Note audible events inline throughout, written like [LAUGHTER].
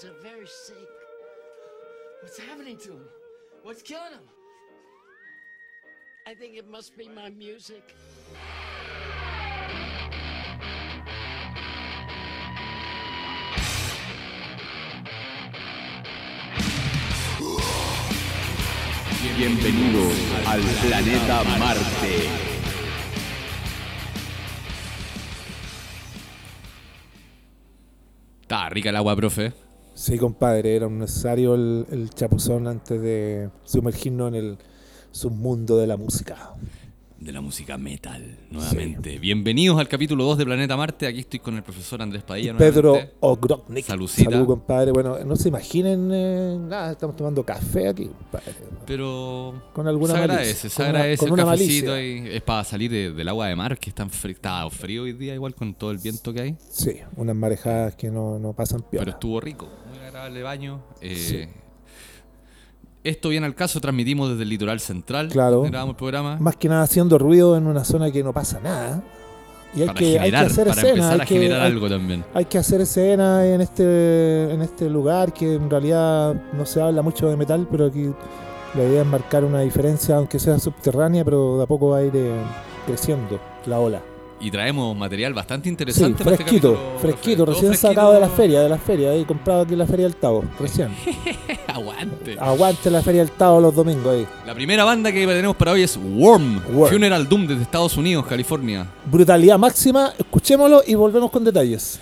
Guys are very sick. What's happening to him? What's killing him? I think it must be my music. Bienvenidos al planeta Marte. Está rica el agua, profe. Sí, compadre, era necesario el, el chapuzón antes de sumergirnos en el submundo de la música. De la música metal, nuevamente. Bienvenidos al capítulo 2 de Planeta Marte. Aquí estoy con el profesor Andrés Padilla. Pedro. Ogrodnik. Salucita. Salud, compadre. Bueno, no se imaginen, eh, nada, estamos tomando café aquí, compadre. Pero Con alguna se malicia, agradece, se con una- agradece con el cafecito ahí. Es para salir de- del agua de mar, que está, está frío hoy día, igual con todo el viento que hay. Sí, unas marejadas que no, no pasan Pero piola. estuvo rico, muy agradable baño. Eh, Sí. Esto viene al caso, transmitimos desde el litoral central. Claro. Grabamos el programa. Más que nada haciendo ruido en una zona que no pasa nada. Y hay, para que, hay que hacer para escena. empezar hay a que- generar hay- algo también. Hay que hacer escena en este, en este lugar que en realidad no se habla mucho de metal, pero aquí la idea es marcar una diferencia, aunque sea subterránea, pero de a poco va a ir eh, creciendo la ola. Y traemos material bastante Sí, interesante. para este fresquito, fresquito, recién sacado de la feria, de la feria, ahí comprado aquí en la feria del Tavo, recién. [LAUGHS] Aguante. Aguante la feria del Tavo los domingos ahí. La primera banda que tenemos para hoy es Worm, Worm. Funeral Doom desde Estados Unidos, California. Brutalidad máxima, escuchémoslo y volvemos con detalles.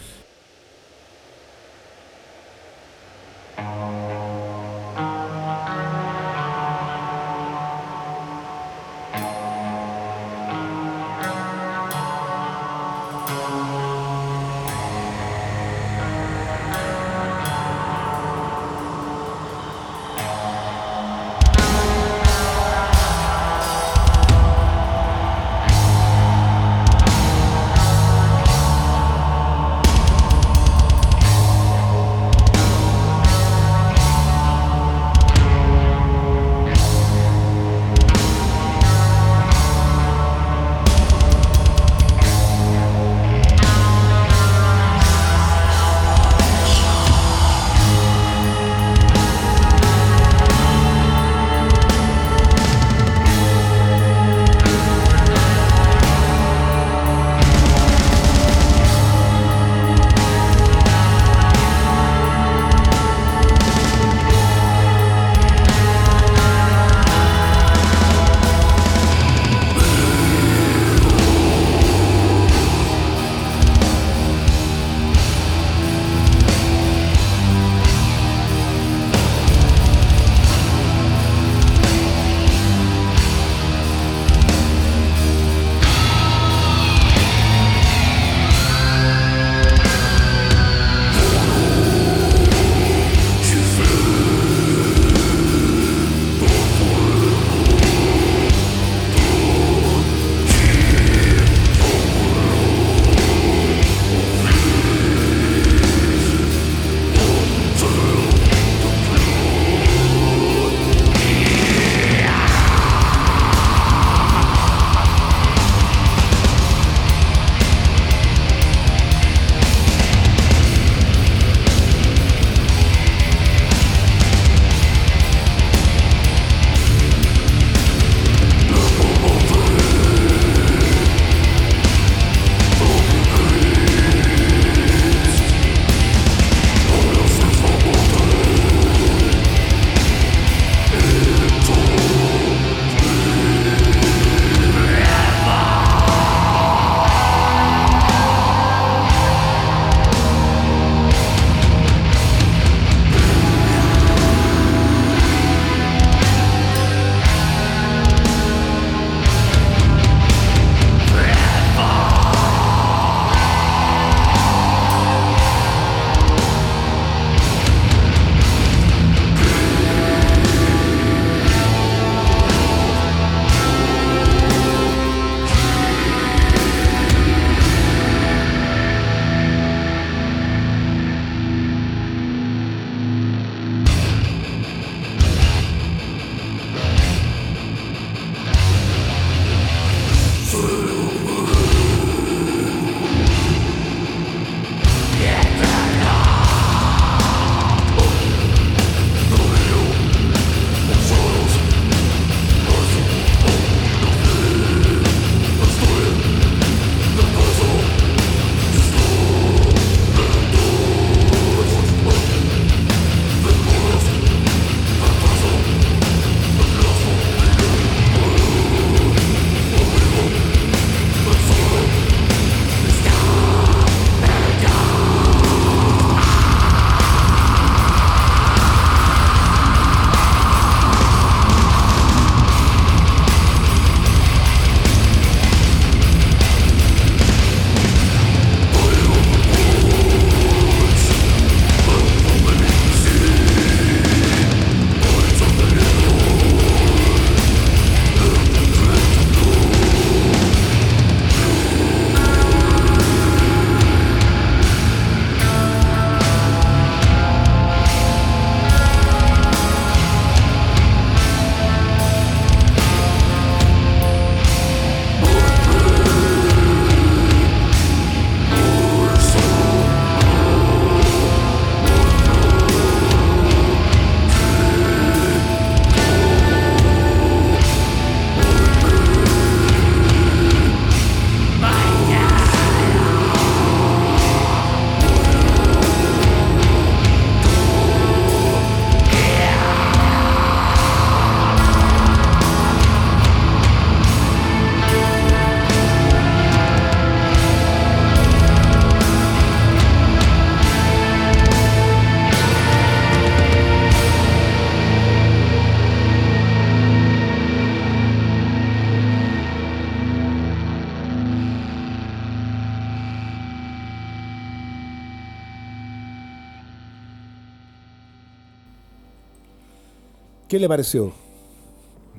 ¿Qué le pareció?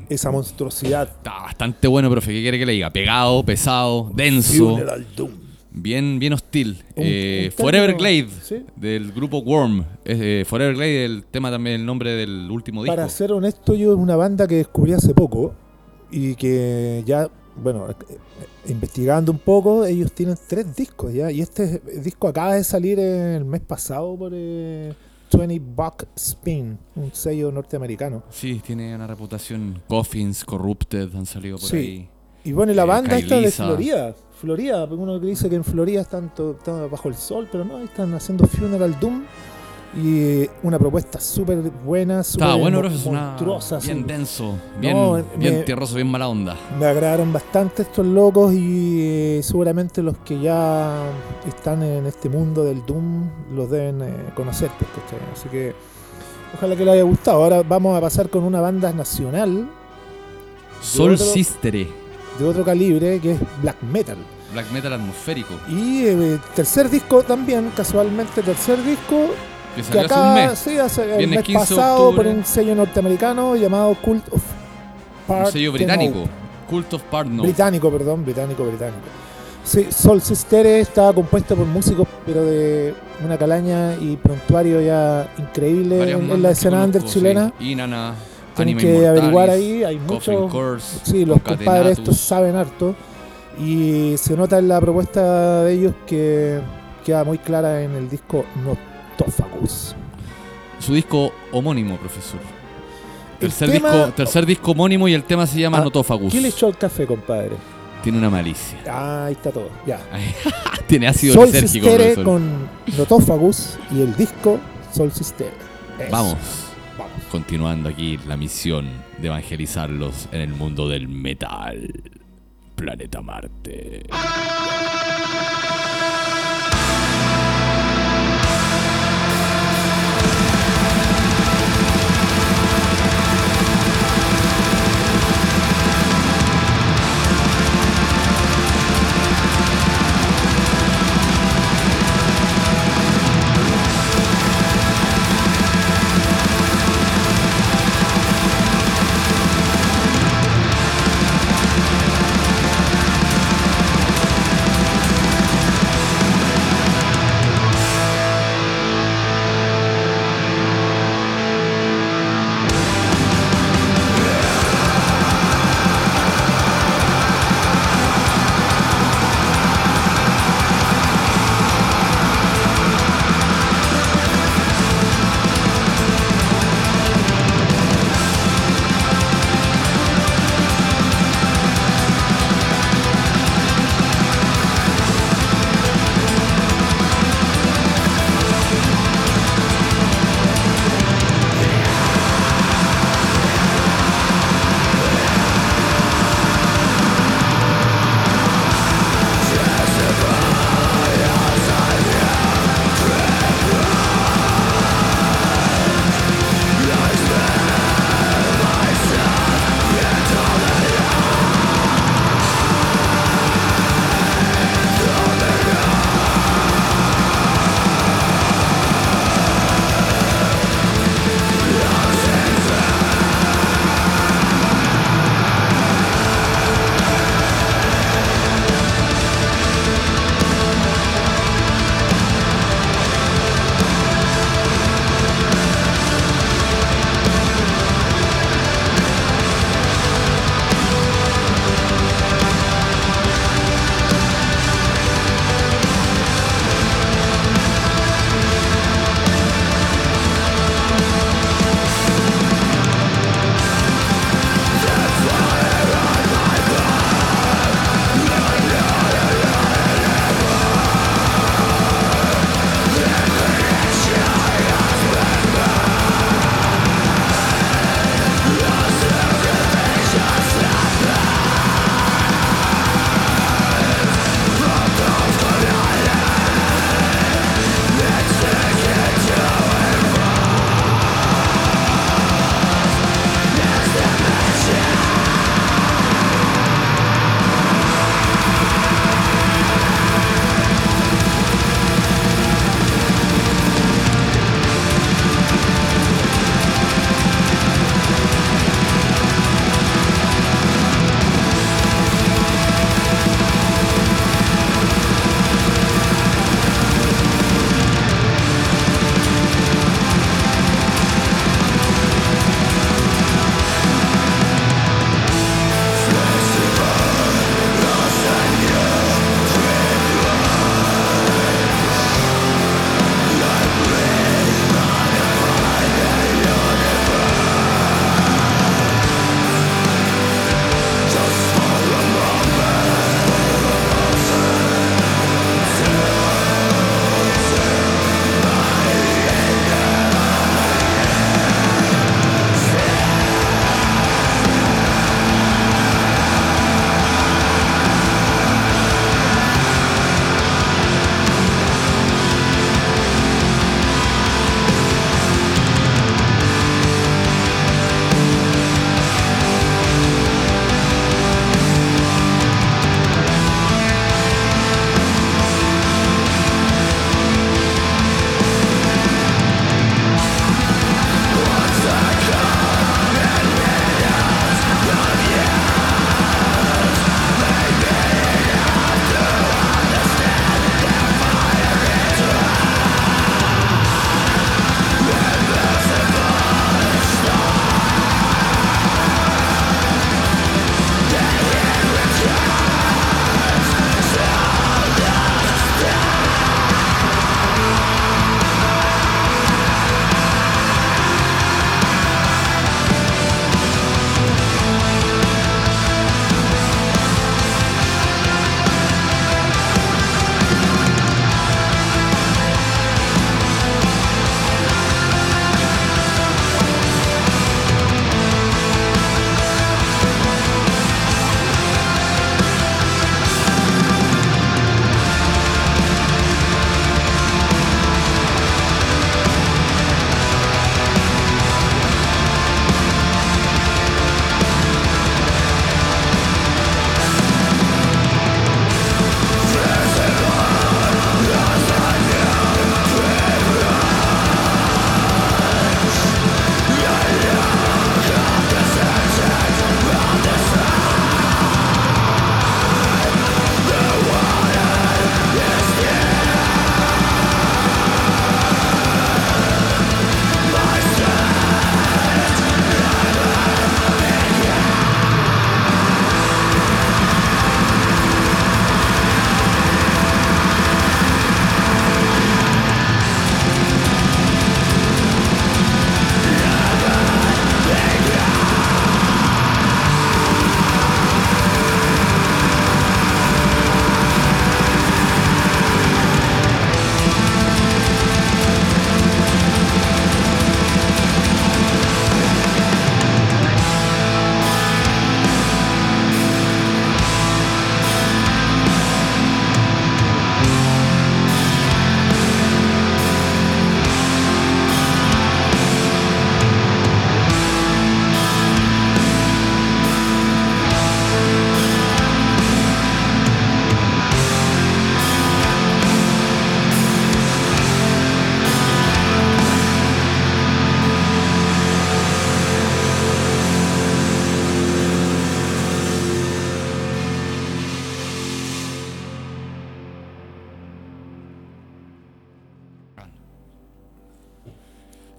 Esa monstruosidad. Está bastante bueno, profe. ¿Qué quiere que le diga? Pegado, pesado, denso. Bien, bien hostil. Un- Eh, un Forever Glade, ¿sí? del grupo Worm. Eh, Forever Glade, el tema también, el nombre del último disco. Para ser honesto, yo es una banda que descubrí hace poco y que ya, bueno, eh, investigando un poco, ellos tienen tres discos ya. Y este disco acaba de salir el mes pasado por eh, 20 Buck Spin, un sello norteamericano. Sí, tiene una reputación. Coffins, Corrupted, han salido por Sí. ahí. Y bueno, y la Eh, banda está de. Florida. Florida, uno que dice que en Florida están, to- están bajo el sol, pero no, están haciendo Funeral Doom. Y una propuesta súper buena, súper bueno, monstruosa. bien denso, bien, No, bien me- tierroso, bien mala onda. Me agradaron bastante estos locos y eh, seguramente los que ya están en este mundo del Doom los deben eh, conocer. ¿cachai? Así que ojalá que les haya gustado. Ahora vamos a pasar con una banda nacional Sol Sistere, de otro calibre que es black metal. black metal atmosférico. Y eh, tercer disco también, casualmente tercer disco Que que salió hace un acá mes. sí, hace el Viernes mes 15 de pasado por octubre. un sello norteamericano llamado Cult of Un sello británico. Cult of Parno. Británico, perdón, británico, británico. Sí, Sol Sistere estaba compuesto por músicos, pero de una calaña y prontuario ya increíble en, en la escena under chilena. sí. Inanna, Tienen que averiguar ahí, hay muchos. Sí, los compadres estos saben harto. Y se nota en la propuesta de ellos que queda muy clara en el disco Notófagus. Su disco homónimo, profesor. Tercer, tema- disco, tercer disco homónimo y el tema se llama Ah, Notófagus. ¿Qué le echó al café, compadre? Tiene una malicia. Ah, ahí está todo, ya. [LAUGHS] Tiene ácido Sol lisérgico, Sistere con Notófagus y el disco Sol Sistere. Vamos. Vamos. Continuando aquí la misión de evangelizarlos en el mundo del metal. Planeta Marte.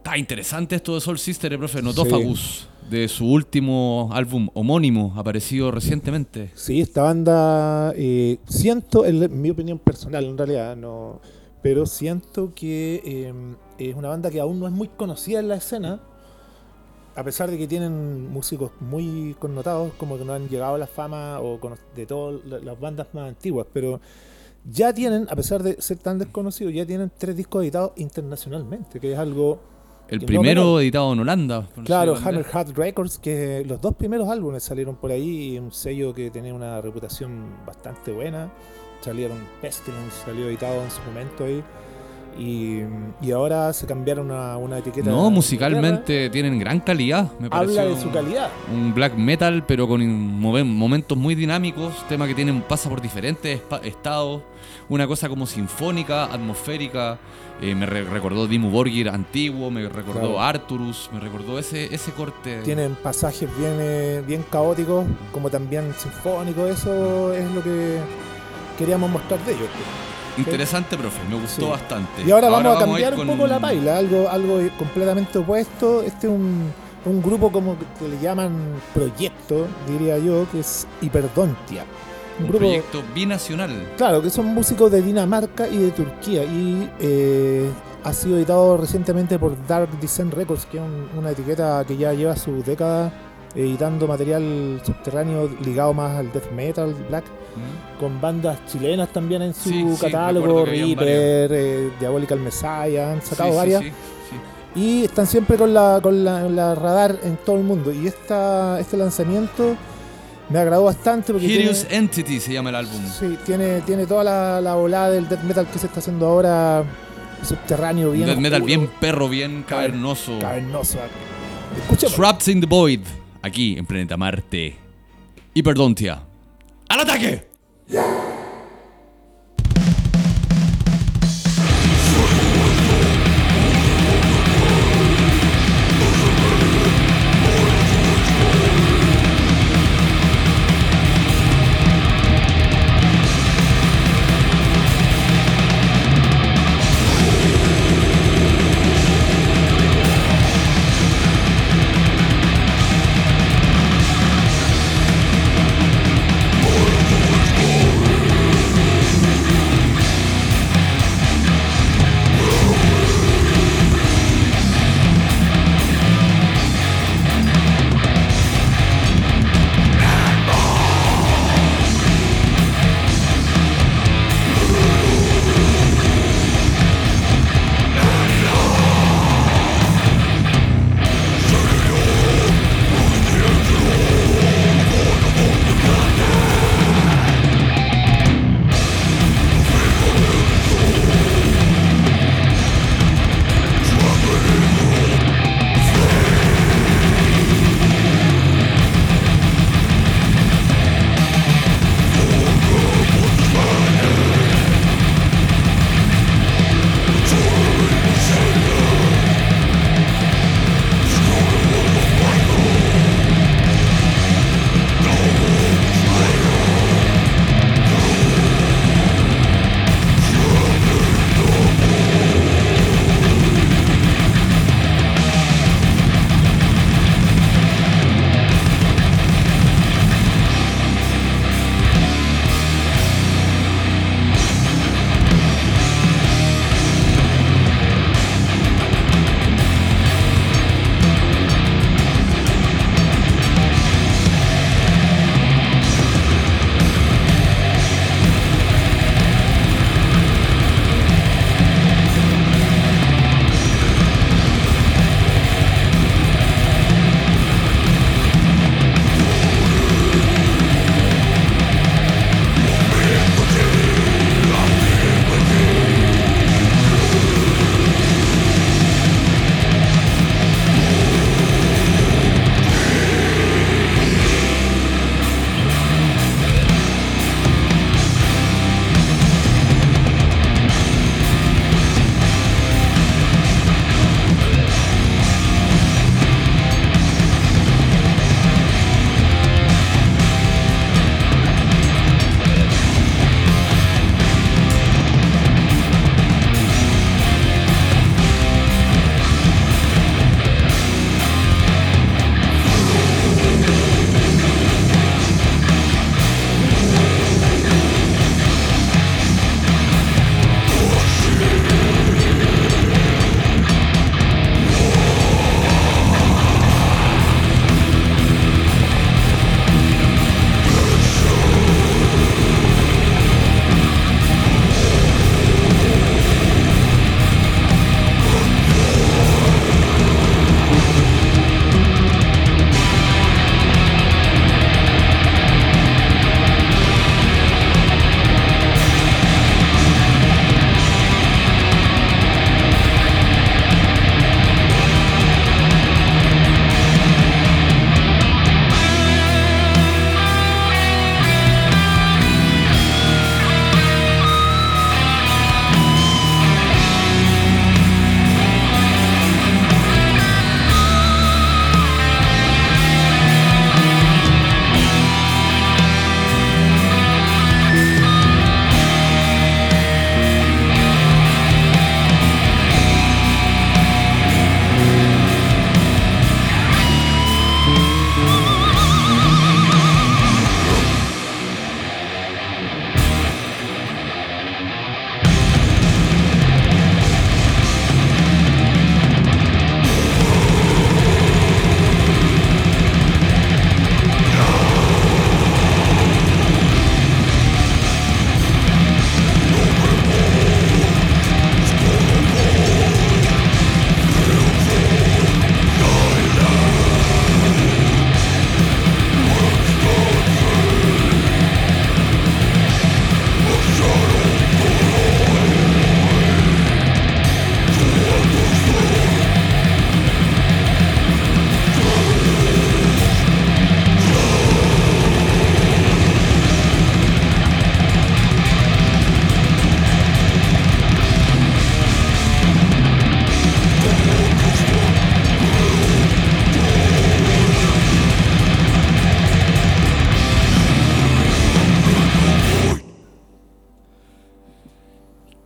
Está interesante esto de Soul Sister, eh, profe. Notófagus, de su último álbum homónimo, aparecido recientemente. Sí, esta banda, eh, siento, en mi opinión personal en realidad, no, pero siento que eh, es una banda que aún no es muy conocida en la escena, a pesar de que tienen músicos muy connotados, como que no han llegado a la fama o de todas la- las bandas más antiguas, pero ya tienen, a pesar de ser tan desconocidos, ya tienen tres discos editados internacionalmente, que es algo... El primero editado en Holanda. Claro, decirlo de Hammer Heart Records, que los dos primeros álbumes salieron por ahí, un sello que tenía una reputación bastante buena. Salieron Pestilence, salió editado en su momento ahí. Y, y ahora se cambiaron a una etiqueta. No, musicalmente tienen gran calidad. Me. Habla de su calidad. Un black metal, pero con momentos muy dinámicos. Tema que tienen, pasa por diferentes estados. Una cosa como sinfónica, atmosférica. eh, me re- recordó Dimmu Borgir antiguo, me recordó Claro. Arturus, me recordó ese, ese corte. Tienen pasajes bien, eh, bien caóticos, como también sinfónicos. Eso es lo que queríamos mostrar de ellos. Interesante, profe, me gustó Sí. bastante. Y ahora, vamos a cambiar un con- poco la paila, algo, algo completamente opuesto. Este es un, un grupo como que le llaman proyecto, diría yo, que es Hiperdontia. Un, Un grupo, proyecto binacional. claro, que son músicos de Dinamarca y de Turquía. Y eh, ha sido editado recientemente por Dark Descent Records, que es un- una etiqueta que ya lleva su década editando material subterráneo ligado más al death metal, black ¿Mm? con bandas chilenas también en su Sí, sí, catálogo, habían Reaper, eh, Diabolical Messiah, han sacado Sí, sí, varias. sí, sí. Y están siempre con la, con la, la radar en todo el mundo. Y esta, este lanzamiento me agradó bastante porque Hideous tiene, Entity se llama el álbum. sí, tiene, tiene toda la, la volada del death metal que se está haciendo ahora subterráneo, bien Death metal bien perro, bien cavernoso. cavernoso. Escuchemos. Trapped in the Void, aquí en Planeta Marte. Hiperdontia. ¡Al ataque!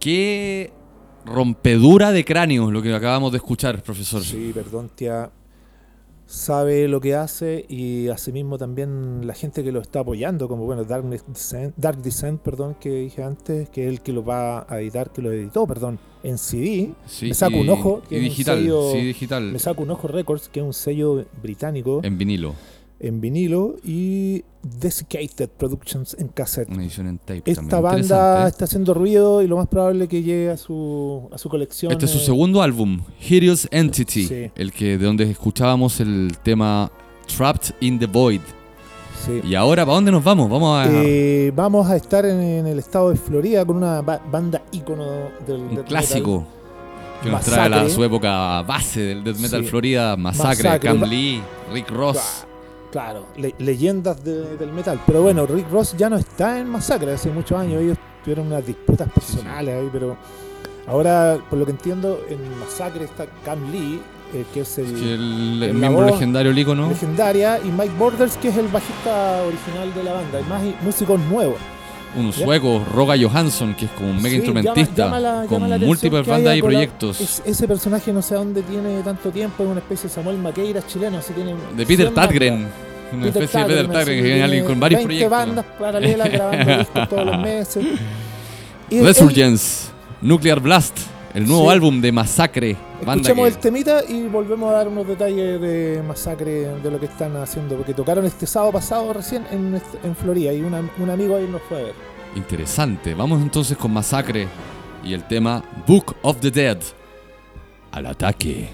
Qué rompedura de cráneos lo que acabamos de escuchar, profesor. Sí, perdón, tía. Sabe lo que hace y asimismo también la gente que lo está apoyando, como bueno, Dark Descent, Dark Descent, perdón, que dije antes, que es el que lo va a editar, que lo editó, perdón, en CD. Sí, me saco y- un ojo, que y un digital, sello- sí, digital. Me saco un ojo Records, que es un sello británico En vinilo. En vinilo, y Desiccated Productions en cassette. Una edición en tape Esta también. banda está haciendo ruido y lo más probable que llegue a su, a su colección. Este es su segundo álbum, Hideous Entity, Sí. el que de donde escuchábamos el tema Trapped in the Void. sí. Y ahora, ¿para dónde nos vamos? Vamos a Eh, vamos a estar en, en el estado de Florida con una ba- banda ícono del un death metal. clásico que nos trae la, su época base del death metal Sí. Florida, Masacre, Masacre, Cam Lee, Rick Ross. Claro, le- leyendas de- del metal. Pero bueno, Rick Ross ya no está en Masacre hace muchos años. Ellos tuvieron unas disputas personales ahí, pero ahora, por lo que entiendo, en Masacre está Cam Lee, eh, que es el, que miembro legendario, el ícono, legendaria, y Mike Borders, que es el bajista original de la banda. Hay más músicos nuevos. Un sueco, Roga Johansson, que es como un mega Sí, instrumentista, llama- llama la- con múltiples bandas y proyectos. es- ese personaje no sé a dónde tiene tanto tiempo, es una especie de Samuel Maqueira chileno, así tiene de Peter 100 Tadgren, una Peter especie de Peter Tadgren, que es alguien tiene con varios 20 proyectos. bandas paralelas grabando [LAUGHS] discos todos los meses. Y él- Resurgence, Nuclear Blast, el nuevo Sí. álbum de Masacre, banda Escuchemos que el temita y volvemos a dar unos detalles de masacre de lo que están haciendo, porque tocaron este sábado pasado recién en, en Florida y una- un amigo ahí nos fue a ver. interesante. Vamos entonces con Masacre y el tema Book of the Dead. Al ataque.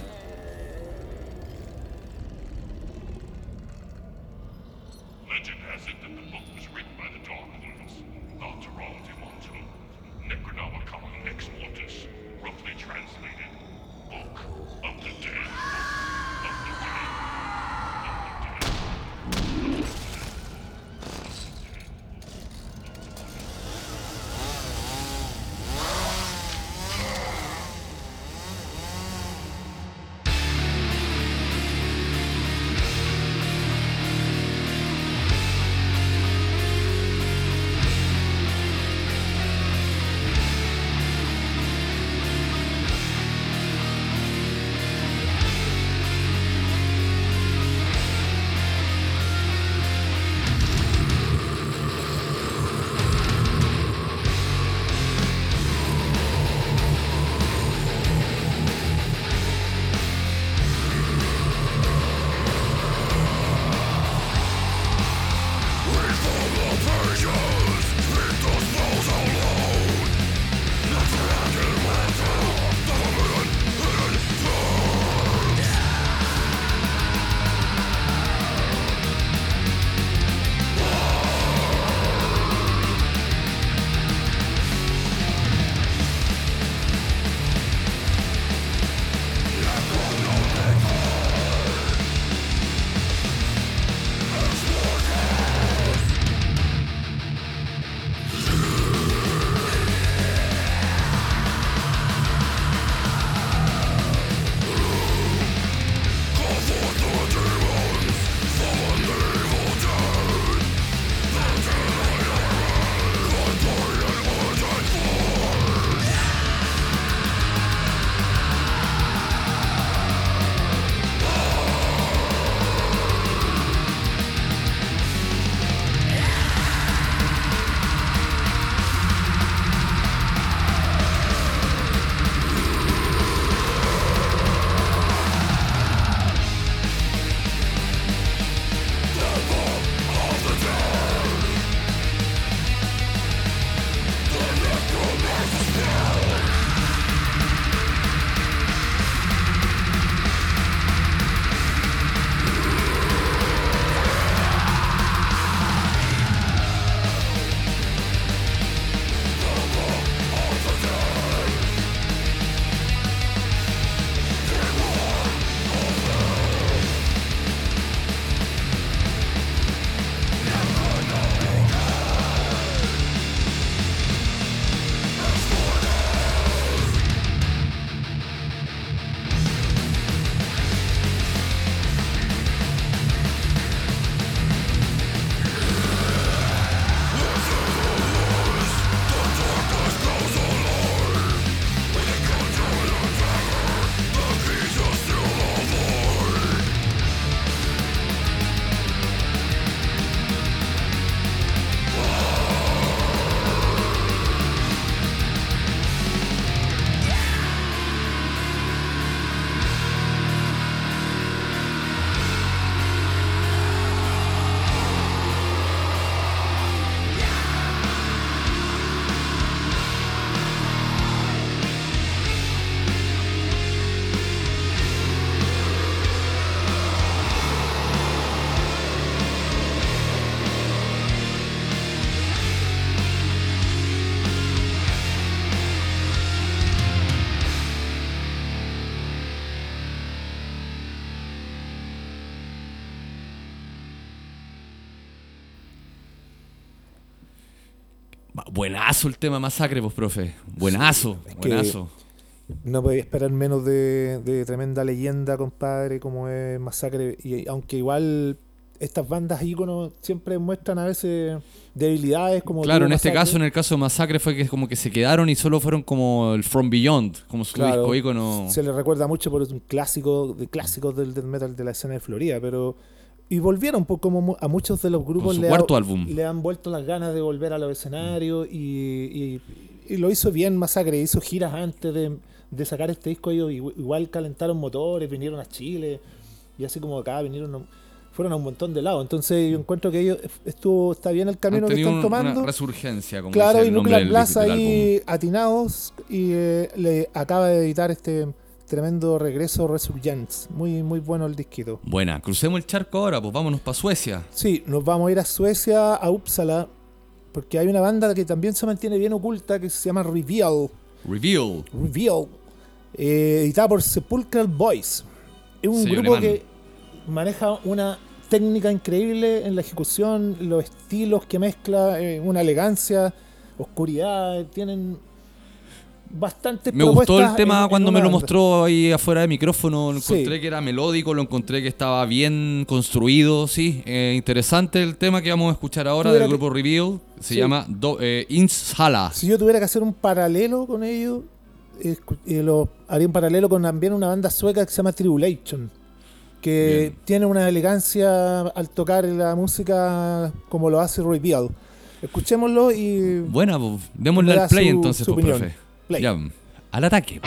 Buenazo el tema Masacre, pues, profe. Buenazo, que- buenazo. No podía esperar menos de, de tremenda leyenda, compadre, como es Masacre. Y aunque igual estas bandas íconos siempre muestran a veces debilidades como Claro, en este caso, en el caso de Masacre, fue que como que se quedaron y solo fueron como el From Beyond, como su Claro, disco ícono. Se le recuerda mucho por un clásico de clásicos del death metal de la escena de Florida, pero y volvieron por como mu- a muchos de los grupos le, ha- han vuelto las ganas de volver a los escenarios y, y- y lo hizo bien Masacre, hizo giras antes de, de sacar este disco, ellos igu- igual calentaron motores, vinieron a Chile y así como acá vinieron a- fueron a un montón de lados, entonces yo encuentro que ellos estuvo está bien el camino que están tomando. una resurgencia, como Claro, dice y el Nuclear Blast ahí atinados y eh, le acaba de editar este tremendo regreso Resurgence. Muy, muy bueno el disquito. Buena, crucemos el charco ahora, pues vámonos para Suecia. Sí, nos vamos a ir a Suecia, a Uppsala, porque hay una banda que también se mantiene bien oculta que se llama Reveal. Reveal. Reveal, eh, editada por Sepulchral Boys. Es un grupo que maneja una técnica increíble en la ejecución, los estilos que mezcla, eh, una elegancia, oscuridad, tienen bastante Me gustó el tema cuando me lo mostró ahí afuera de micrófono. Lo Sí. encontré que era melódico, lo encontré que estaba bien construido. Sí, Eh, interesante el tema que vamos a escuchar ahora del que- grupo Reveal. Se Sí. llama Do, eh, Inshala. Si yo tuviera que hacer un paralelo con ellos, escu- eh, lo haría un paralelo con también una banda sueca que se llama Tribulation, que Bien. tiene una elegancia al tocar la música como lo hace Reveal. Escuchémoslo y Buena, démosle al play su- entonces, su pues, profe. Play. Ya, al ataque.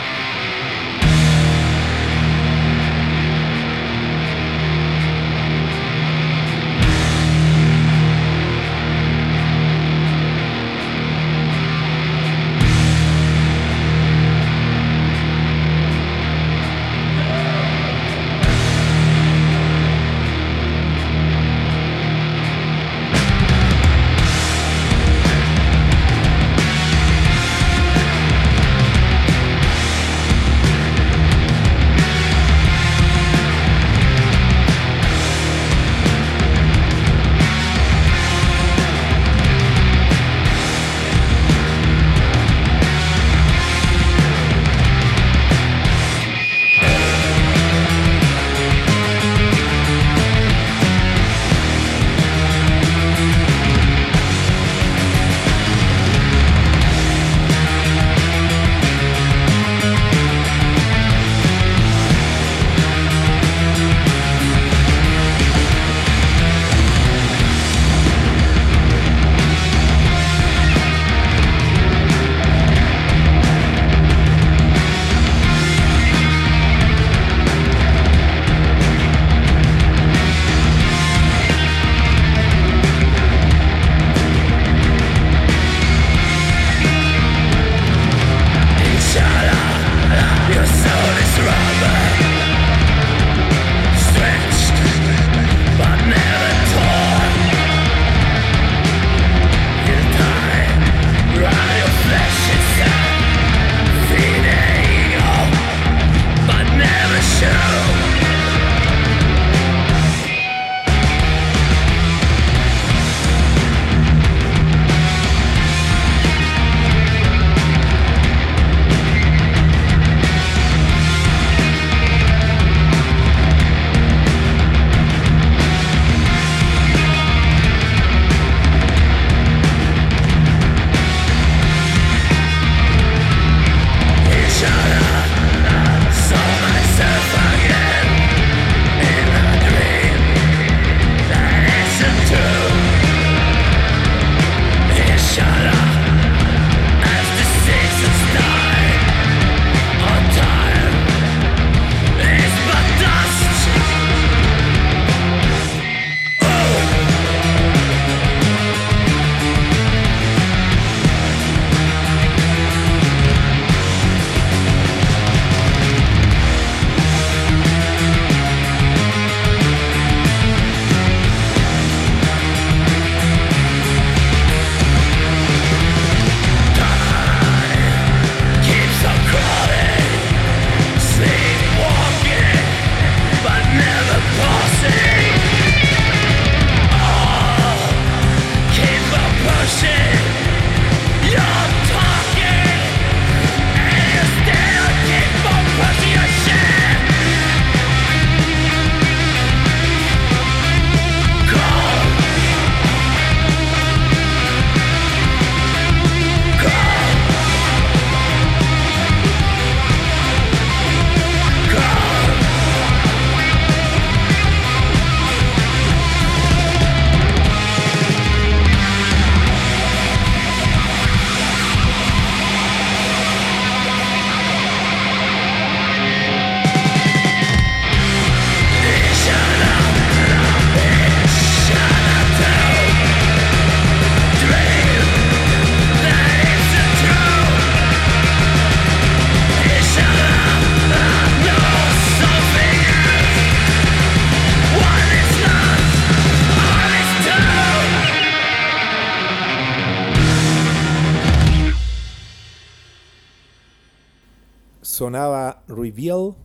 Sonaba Reveal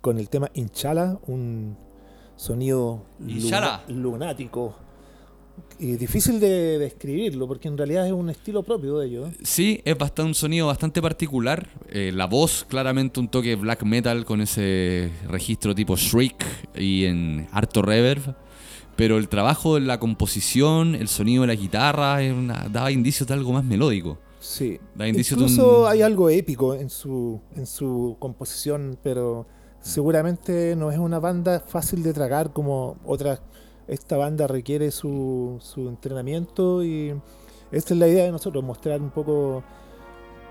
con el tema Inchala, un sonido lunático. Y difícil de describirlo porque en realidad es un estilo propio de ellos. ¿eh? Sí, es bastante un sonido bastante particular. Eh, la voz, claramente un toque black metal con ese registro tipo Shriek y en harto reverb. Pero el trabajo de la composición, el sonido de la guitarra, es una- daba indicios de algo más melódico. Sí. Da indicio de Incluso un- hay algo épico en su, en su composición, pero seguramente no es una banda fácil de tragar como otras. Esta banda requiere su, su entrenamiento y esta es la idea de nosotros, mostrar un poco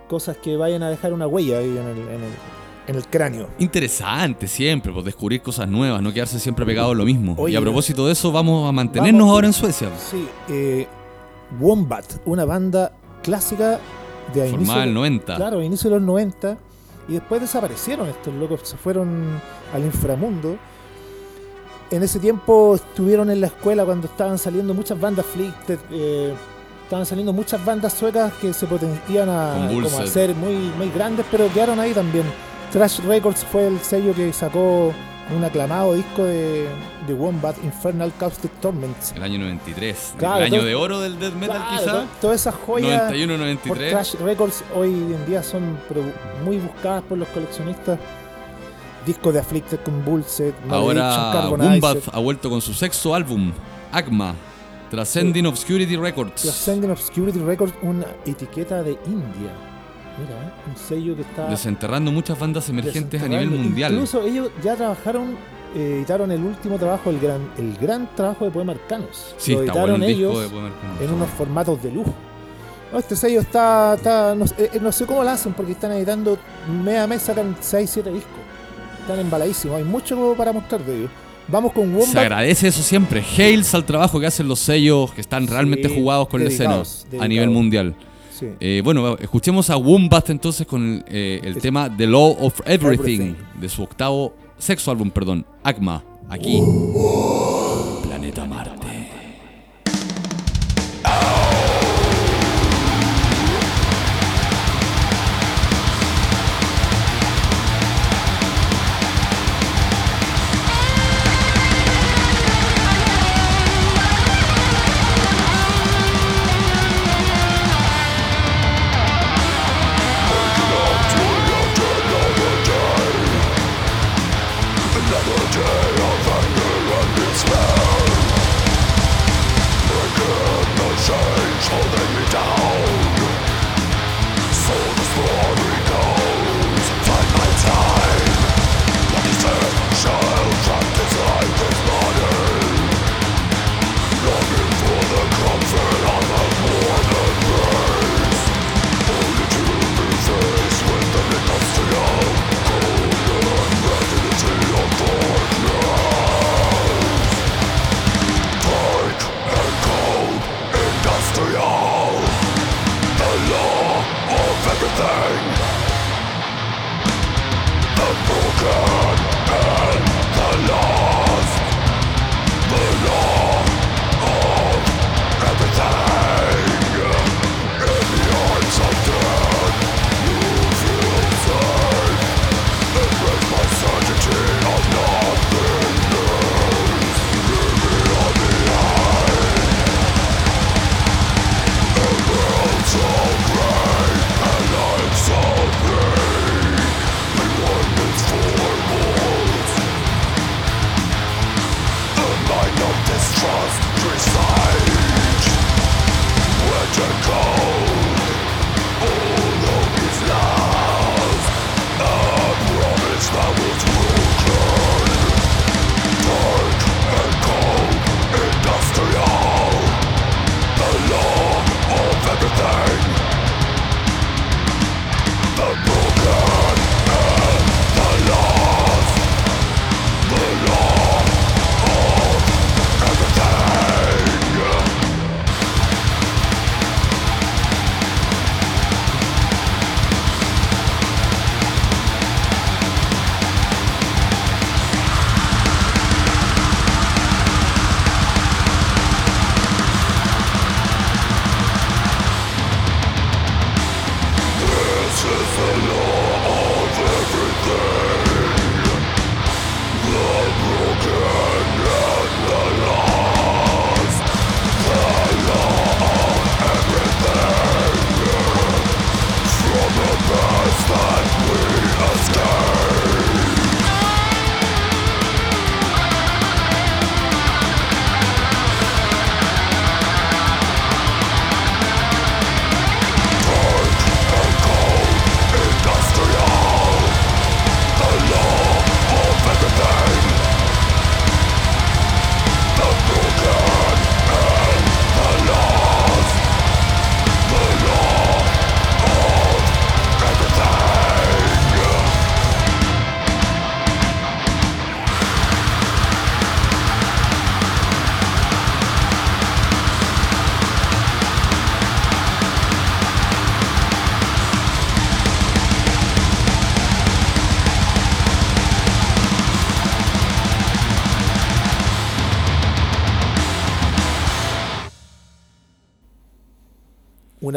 cosas que vayan a dejar una huella ahí en el, en el, en el cráneo. Interesante siempre, pues descubrir cosas nuevas, no quedarse siempre pegado a lo mismo. Oye, y a propósito de eso, vamos a mantenernos vamos- ahora en Suecia. Sí, eh, Wombat, una banda clásica de Formada en el de- 90. Claro, inicio de los 90. Y después desaparecieron estos locos, se fueron al inframundo. En ese tiempo estuvieron en la escuela cuando estaban saliendo muchas bandas Flickted, eh, estaban saliendo muchas bandas suecas que se potencian a, como a ser muy, muy grandes, pero quedaron ahí también. Trash Records fue el sello que sacó un aclamado disco de, de Wombat, Infernal Caustic Torments. El año 93. Claro, el año todo- de oro del death metal, Claro, quizá. to- todas esas joyas por 91-93. Trash Records hoy en día son muy buscadas por los coleccionistas. Discos de Afflicted Convulsed, Ahora Wombat ha vuelto con su sexto álbum, Agma, Transcending Obscurity Records. Transcendent Obscurity Records, una etiqueta de India. Mira, un sello que está Desenterrando muchas bandas emergentes a nivel mundial. Incluso ellos ya trabajaron, eh, editaron el último trabajo, el gran, el gran trabajo de Poema Arcanos. Sí, Lo editaron ellos de Poema en unos formatos de lujo. No, este sello está, está no, sé- eh, no sé cómo lo hacen porque están editando mes a mes sacan 6, 7 discos. Están embaladísimos, hay mucho para mostrar de ellos. Vamos con Se Wombat. agradece eso siempre. Hails al trabajo que hacen los sellos que están realmente Sí, jugados con la escena a nivel mundial. Sí. Eh, bueno, escuchemos a Wombat entonces con el, eh, el tema The Law of Everything, Everything. de su octavo sexto álbum, perdón, Agma, aquí.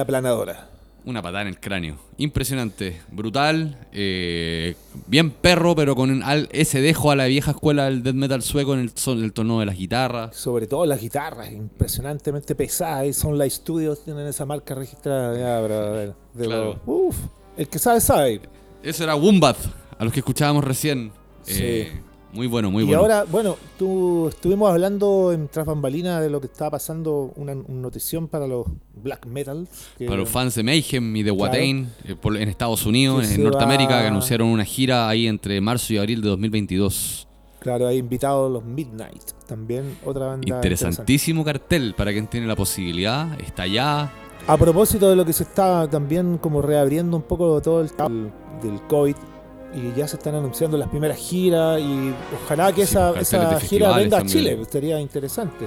Una planadora. Una patada en el cráneo. Impresionante, brutal, eh, bien perro, pero con al- ese dejo a la vieja escuela del death metal sueco en el, son- el tono de las guitarras. Sobre todo las guitarras, impresionantemente pesadas. Son Light Studios, tienen esa marca registrada. Ya, de Claro. lo- uf, el que sabe, sabe. Eso era Wombat, a los que escuchábamos recién. Sí. Eh, muy bueno, muy y bueno. ahora, bueno, tú estuvimos hablando en Tras Bambalina de lo que estaba pasando, una, una notición para los black metal. que- Para los fans de Mayhem y de. Watain eh, en Estados Unidos, en Norteamérica, va- que anunciaron una gira ahí entre marzo y abril de 2022. Claro, hay invitados los Midnight, también otra banda. Interesantísimo cartel para quien tiene la posibilidad. Está allá. A propósito de lo que se está también como reabriendo un poco todo el del COVID y ya se están anunciando las primeras giras y ojalá que Sí, esa, esa de gira venga a también. Chile, sería interesante.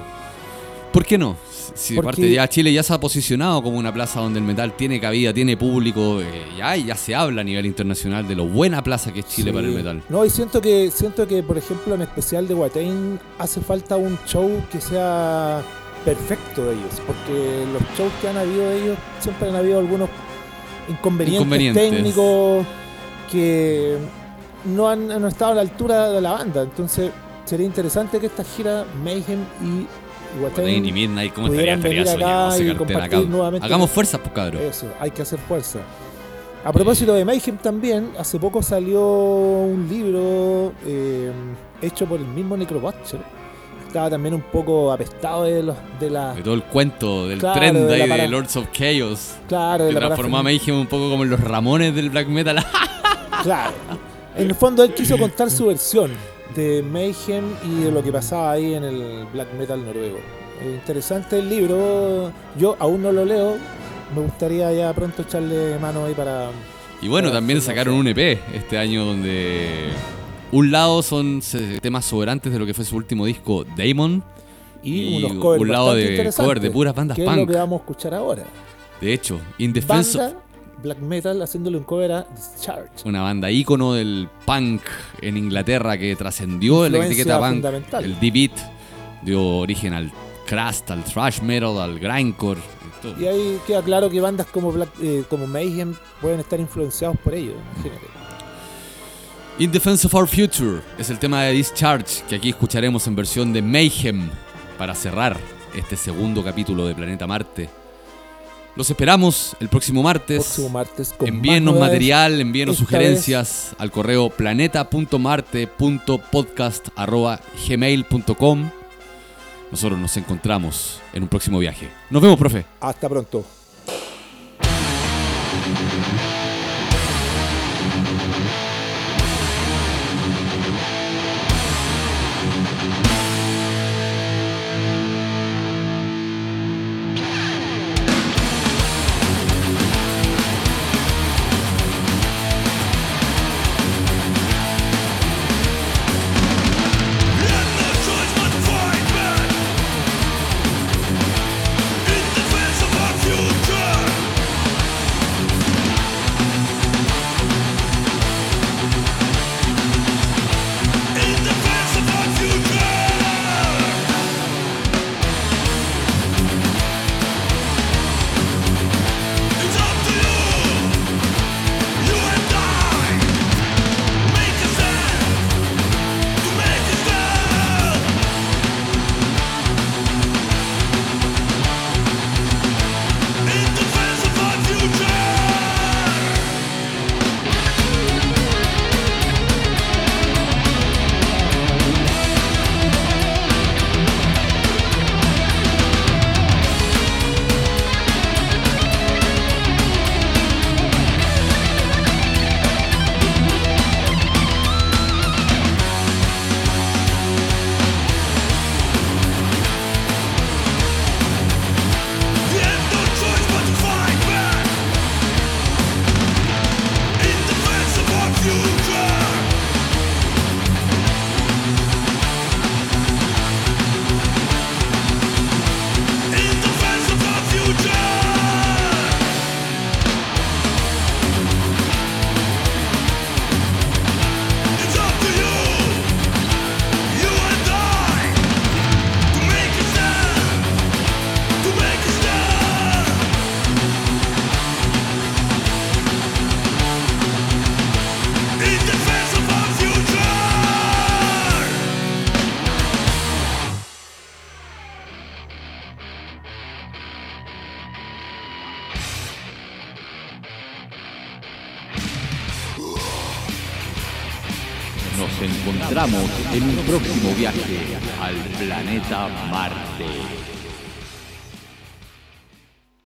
¿Por qué no? Si Porque- aparte ya Chile ya se ha posicionado como una plaza donde el metal tiene cabida, tiene público, eh, ya, ya se habla a nivel internacional de lo buena plaza que es Chile Sí. para el metal. No, y siento que, siento que, por ejemplo, en especial de Watain hace falta un show que sea perfecto de ellos, porque los shows que han habido de ellos siempre han habido algunos inconvenientes, Inconvenientes. técnicos que no han, no han estado a la altura de la banda. Entonces sería interesante que esta gira Mayhem y Watain y Midnight, ¿cómo estaría? Estaría soñado y compartir nuevamente Hagamos fuerzas, pues cabrón. eso, hay que hacer fuerza. A propósito de Mayhem también, hace poco salió un libro eh, hecho por el mismo Necrobutcher. Estaba también un poco apestado de los de la De todo el cuento, del Claro, trend de ahí la de para- Lords of Chaos. claro, de Que la transformó a. Mayhem un poco como en los Ramones del black metal. [LAUGHS] Claro. En el fondo él quiso contar su versión de Mayhem y de lo que pasaba ahí en el black metal noruego. Interesante el libro, yo aún no lo leo, me gustaría ya pronto echarle mano ahí para Y bueno, Para también sacaron un EP este año donde un lado son temas sobrantes de lo que fue su último disco, Damon. y, Y unos covers un lado de cover de puras bandas que es lo punk. que vamos a escuchar ahora. De hecho, In Defense of- Banda black metal haciéndole un cover a Discharge. una banda ícono del punk en Inglaterra que trascendió la etiqueta punk. El D-Beat dio origen al crust, al thrash metal, al grindcore. todo. Y ahí queda claro que bandas como Black, eh, como Mayhem pueden estar influenciados por ello. imagínate. In Defense of Our Future es el tema de Discharge que aquí escucharemos en versión de Mayhem para cerrar este segundo capítulo de Planeta Marte. Los esperamos el próximo martes. Próximo martes con novedades. material, envíenos sugerencias al correo planeta.marte.podcast.gmail.com Nosotros nos encontramos en un próximo viaje. Nos vemos, profe. Hasta pronto.